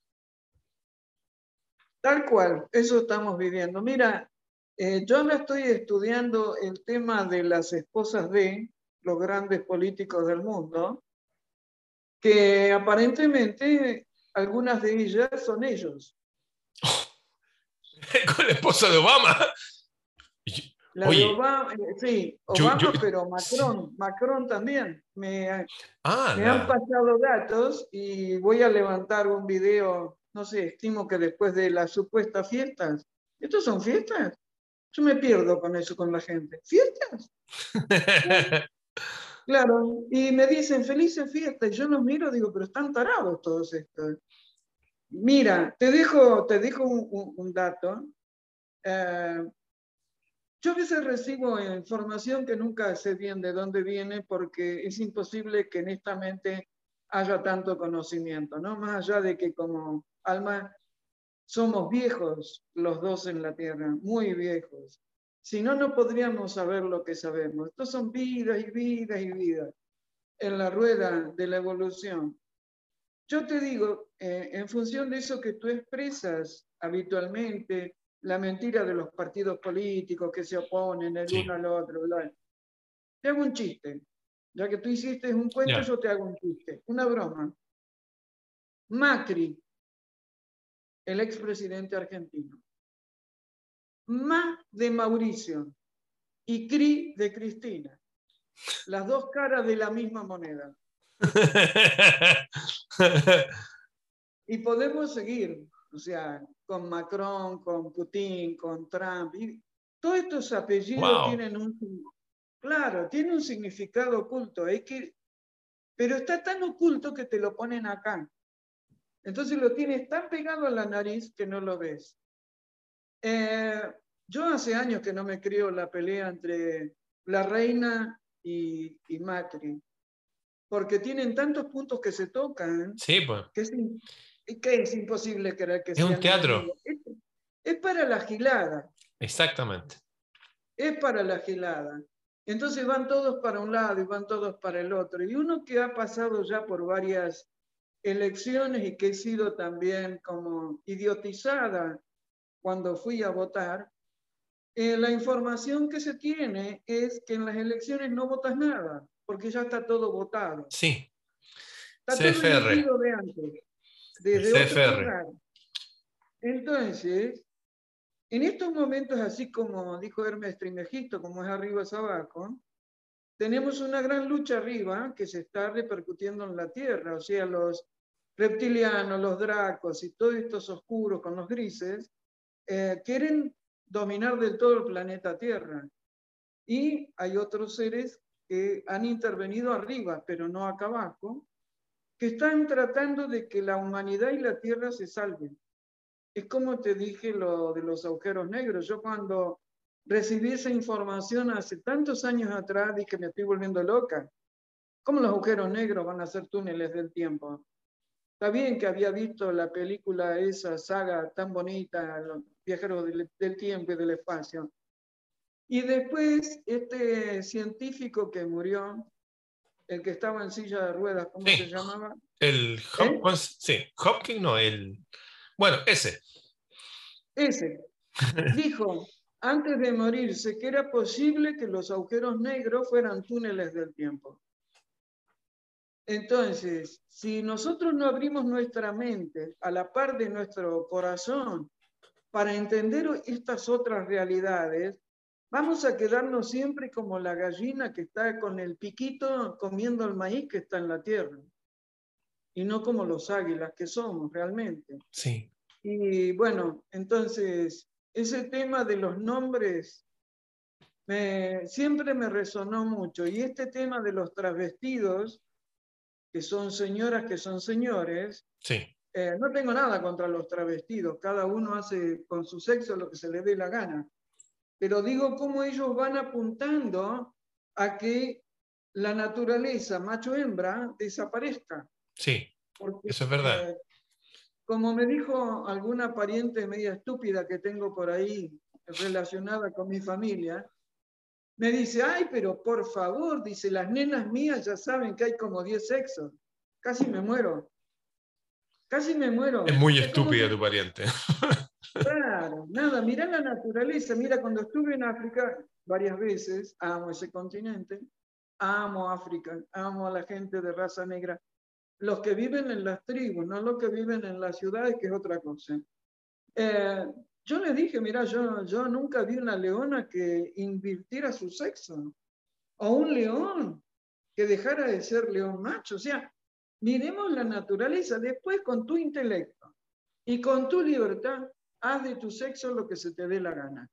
Tal cual, eso estamos viviendo. Mira, eh, yo me estoy estudiando el tema de las esposas de los grandes políticos del mundo que aparentemente algunas de ellas son ellos. Con la esposa de Obama. La de Obama, eh, sí, Obama, pero Macron, Macron también. Me, ah, me han pasado datos y voy a levantar un video, no sé, estimo que después de las supuestas fiestas. ¿Estos son fiestas? Yo me pierdo con eso, con la gente. ¿Fiestas? Claro, y me dicen felices fiestas, y yo los miro digo, pero están tarados todos estos. Mira, te dejo, te dejo un, dato. Eh, yo a veces recibo información que nunca sé bien de dónde viene porque es imposible que en esta mente haya tanto conocimiento, ¿no? Más allá de que como alma somos viejos los dos en la tierra, muy viejos. Si no, no podríamos saber lo que sabemos. Estos son vidas y vidas y vidas en la rueda de la evolución. Yo te digo, eh, en función de eso que tú expresas habitualmente, la mentira de los partidos políticos que se oponen el uno al otro, te hago un chiste. Ya que tú hiciste un cuento, yo te hago un chiste, una broma. Macri, el expresidente argentino, Ma de Mauricio y Cri de Cristina. Las dos caras de la misma moneda. y podemos seguir, o sea, con Macron, con Putin, con Trump. Y todos estos apellidos tienen un... Claro, tiene un significado oculto. Hay que, pero está tan oculto que te lo ponen acá. Entonces lo tienes tan pegado a la nariz que no lo ves. Eh, yo hace años que no me creo la pelea entre la reina y, y Macri, porque tienen tantos puntos que se tocan. Sí, pues. Que es, que es imposible creer que es un teatro. Es, es, para la gilada. Exactamente. Es para la gilada. Entonces van todos para un lado y van todos para el otro. Y uno que ha pasado ya por varias elecciones y que he sido también como idiotizada cuando fui a votar, eh, la información que se tiene es que en las elecciones no votas nada, porque ya está todo votado. Sí. Está CFR. todo de antes, desde CFR. Entonces, en estos momentos, así como dijo Hermes Trimegito, como es arriba es abajo, tenemos una gran lucha arriba que se está repercutiendo en la Tierra, o sea, los reptilianos, los dracos y todos estos oscuros con los grises, eh, quieren dominar del todo el planeta Tierra. Y hay otros seres que han intervenido arriba, pero no acá abajo, que están tratando de que la humanidad y la Tierra se salven. Es como te dije lo de los agujeros negros. Yo cuando recibí esa información hace tantos años atrás dije, me estoy volviendo loca. ¿Cómo los agujeros negros van a ser túneles del tiempo? Está bien que había visto la película, esa saga tan bonita, viajeros del, tiempo y del espacio. Y después, este científico que murió, el que estaba en silla de ruedas, ¿cómo se llamaba? El ¿Eh? Hopkins, sí, Hopkins, no, el. Bueno, ese. Ese. Dijo, antes de morirse, que era posible que los agujeros negros fueran túneles del tiempo. Entonces, si nosotros no abrimos nuestra mente a la par de nuestro corazón para entender estas otras realidades, vamos a quedarnos siempre como la gallina que está con el piquito comiendo el maíz que está en la tierra, y no como los águilas que somos realmente. Sí. Y bueno, entonces, ese tema de los nombres siempre me resonó mucho, y este tema de los travestidos, que son señoras que son señores. Sí. Eh, no tengo nada contra los travestidos, cada uno hace con su sexo lo que se le dé la gana. Pero digo cómo ellos van apuntando a que la naturaleza macho-hembra desaparezca. Sí, eso es verdad. Eh, como me dijo alguna pariente media estúpida que tengo por ahí relacionada con mi familia, me dice, ay, pero por favor, dice, las nenas mías ya saben que hay como 10 sexos. Casi me muero. Casi me muero. Es muy estúpida tu pariente. Claro, nada, mira la naturaleza. Mira, cuando estuve en África varias veces, amo ese continente, amo África, amo a la gente de raza negra. Los que viven en las tribus, no los que viven en las ciudades, que es otra cosa. Eh, yo le dije, mira, yo, yo nunca vi una leona que invirtiera su sexo, o un león que dejara de ser león macho. O sea, miremos la naturaleza, después con tu intelecto y con tu libertad, haz de tu sexo lo que se te dé la gana.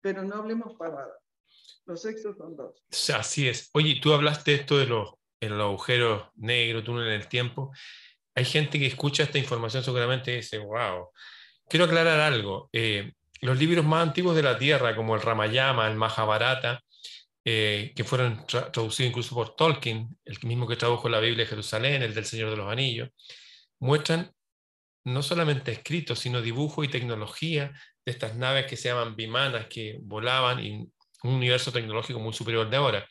Pero no hablemos pavada. Los sexos son dos. Así es. Oye, tú hablaste esto de los, en los agujeros negros, túnel en el tiempo. Hay gente que escucha esta información seguramente y dice, wow, quiero aclarar algo. Eh, los libros más antiguos de la Tierra, como el Ramayama, el Mahabharata, eh, que fueron traducidos incluso por Tolkien, el mismo que tradujo la Biblia de Jerusalén, el del Señor de los Anillos, muestran no solamente escritos, sino dibujo y tecnología de estas naves que se llaman bimanas, que volaban en un universo tecnológico muy superior de ahora.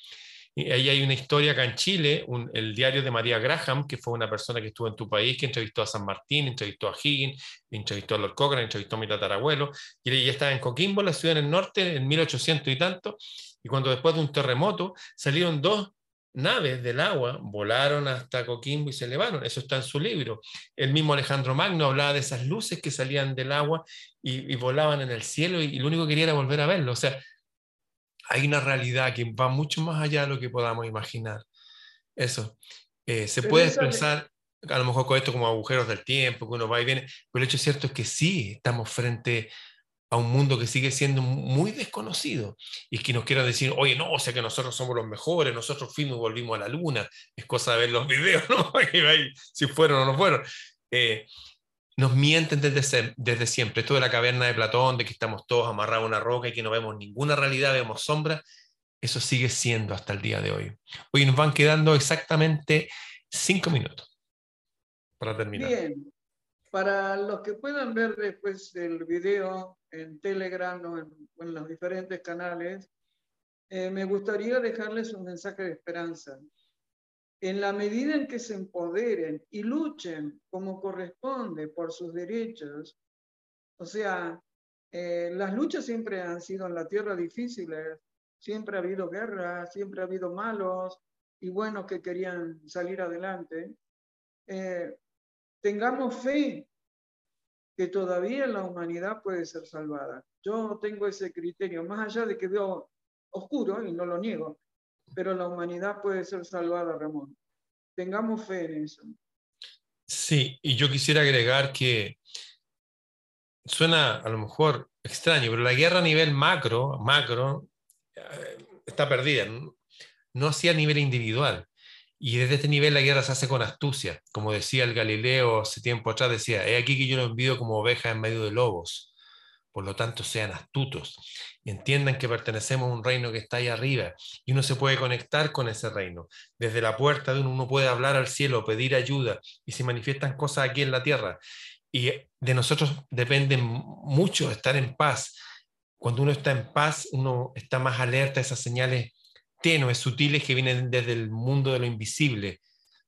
Y ahí hay una historia acá en Chile, el diario de María Graham, que fue una persona que estuvo en tu país, que entrevistó a San Martín, entrevistó a Higgins, entrevistó a Lord Cochrane, entrevistó a mi tatarabuelo, y ella estaba en Coquimbo, la ciudad en el norte, en 1800 y tanto, y cuando después de un terremoto salieron dos naves del agua, volaron hasta Coquimbo y se elevaron. Eso está en su libro. El mismo Alejandro Magno hablaba de esas luces que salían del agua y, volaban en el cielo y, y, lo único que quería era volver a verlo. O sea, hay una realidad que va mucho más allá de lo que podamos imaginar. Eso. Eh, se puede expresar, a lo mejor con esto como agujeros del tiempo, que uno va y viene, pero el hecho cierto es que sí, estamos frente a un mundo que sigue siendo muy desconocido y que nos quiera decir, oye, no, o sea que nosotros somos los mejores, nosotros fuimos y volvimos a la luna, es cosa de ver los videos, ¿no? si fueron o no fueron. Eh, nos mienten desde, desde siempre. Esto de la caverna de Platón, de que estamos todos amarrados a una roca y que no vemos ninguna realidad, vemos sombra, eso sigue siendo hasta el día de hoy. Hoy nos van quedando exactamente cinco minutos para terminar. Bien, para los que puedan ver después el video en Telegram o en, los diferentes canales, eh, me gustaría dejarles un mensaje de esperanza en la medida en que se empoderen y luchen como corresponde por sus derechos, o sea, eh, las luchas siempre han sido en la tierra difíciles, siempre ha habido guerra, siempre ha habido malos y buenos que querían salir adelante. Eh, tengamos fe que todavía la humanidad puede ser salvada. Yo tengo ese criterio, más allá de que veo oscuro, y no lo niego, pero la humanidad puede ser salvada, Ramón. Tengamos fe en eso. Sí, y yo quisiera agregar que suena a lo mejor extraño, pero la guerra a nivel macro, macro, eh, está perdida, no así a nivel individual. Y desde este nivel la guerra se hace con astucia. Como decía el Galileo hace tiempo atrás, decía, he aquí que yo lo envío como ovejas en medio de lobos. Por lo tanto, sean astutos entiendan que pertenecemos a un reino que está ahí arriba y uno se puede conectar con ese reino. Desde la puerta de uno uno puede hablar al cielo, pedir ayuda y se manifiestan cosas aquí en la tierra. Y de nosotros depende mucho estar en paz. Cuando uno está en paz, uno está más alerta a esas señales tenues, sutiles que vienen desde el mundo de lo invisible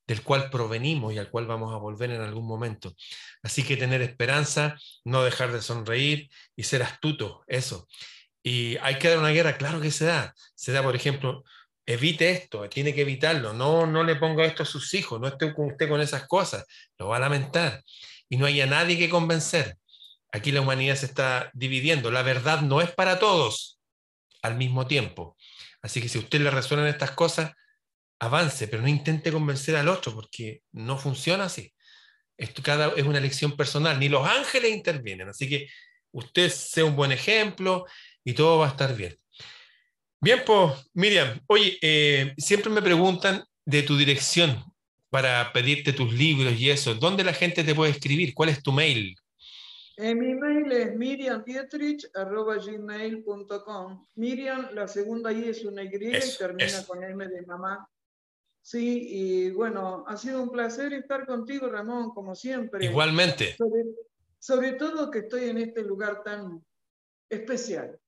del cual provenimos y al cual vamos a volver en algún momento. Así que tener esperanza, no dejar de sonreír y ser astuto, eso. Y hay que dar una guerra, claro que se da. Se da, por ejemplo, evite esto, tiene que evitarlo, no, no le ponga esto a sus hijos, no esté con usted con esas cosas, lo va a lamentar. Y no haya nadie que convencer. Aquí la humanidad se está dividiendo. La verdad no es para todos al mismo tiempo. Así que si a usted le resuenan estas cosas, avance, pero no intente convencer al otro, porque no funciona así. Esto cada, es una elección personal, ni los ángeles intervienen, así que usted sea un buen ejemplo y todo va a estar bien. Bien, pues, Miriam, oye, eh, siempre me preguntan de tu dirección para pedirte tus libros y eso. ¿Dónde la gente te puede escribir? ¿Cuál es tu mail? Eh, mi mail es miriamdietrich.gmail.com. Miriam, la segunda I es una Y y termina con M de mamá. Sí, y bueno, ha sido un placer estar contigo, Ramón, como siempre. Igualmente. Sobre, todo que estoy en este lugar tan especial.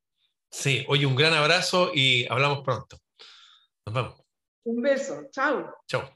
Sí, oye, un gran abrazo y hablamos pronto. Nos vemos. Un beso. Chao. Chao.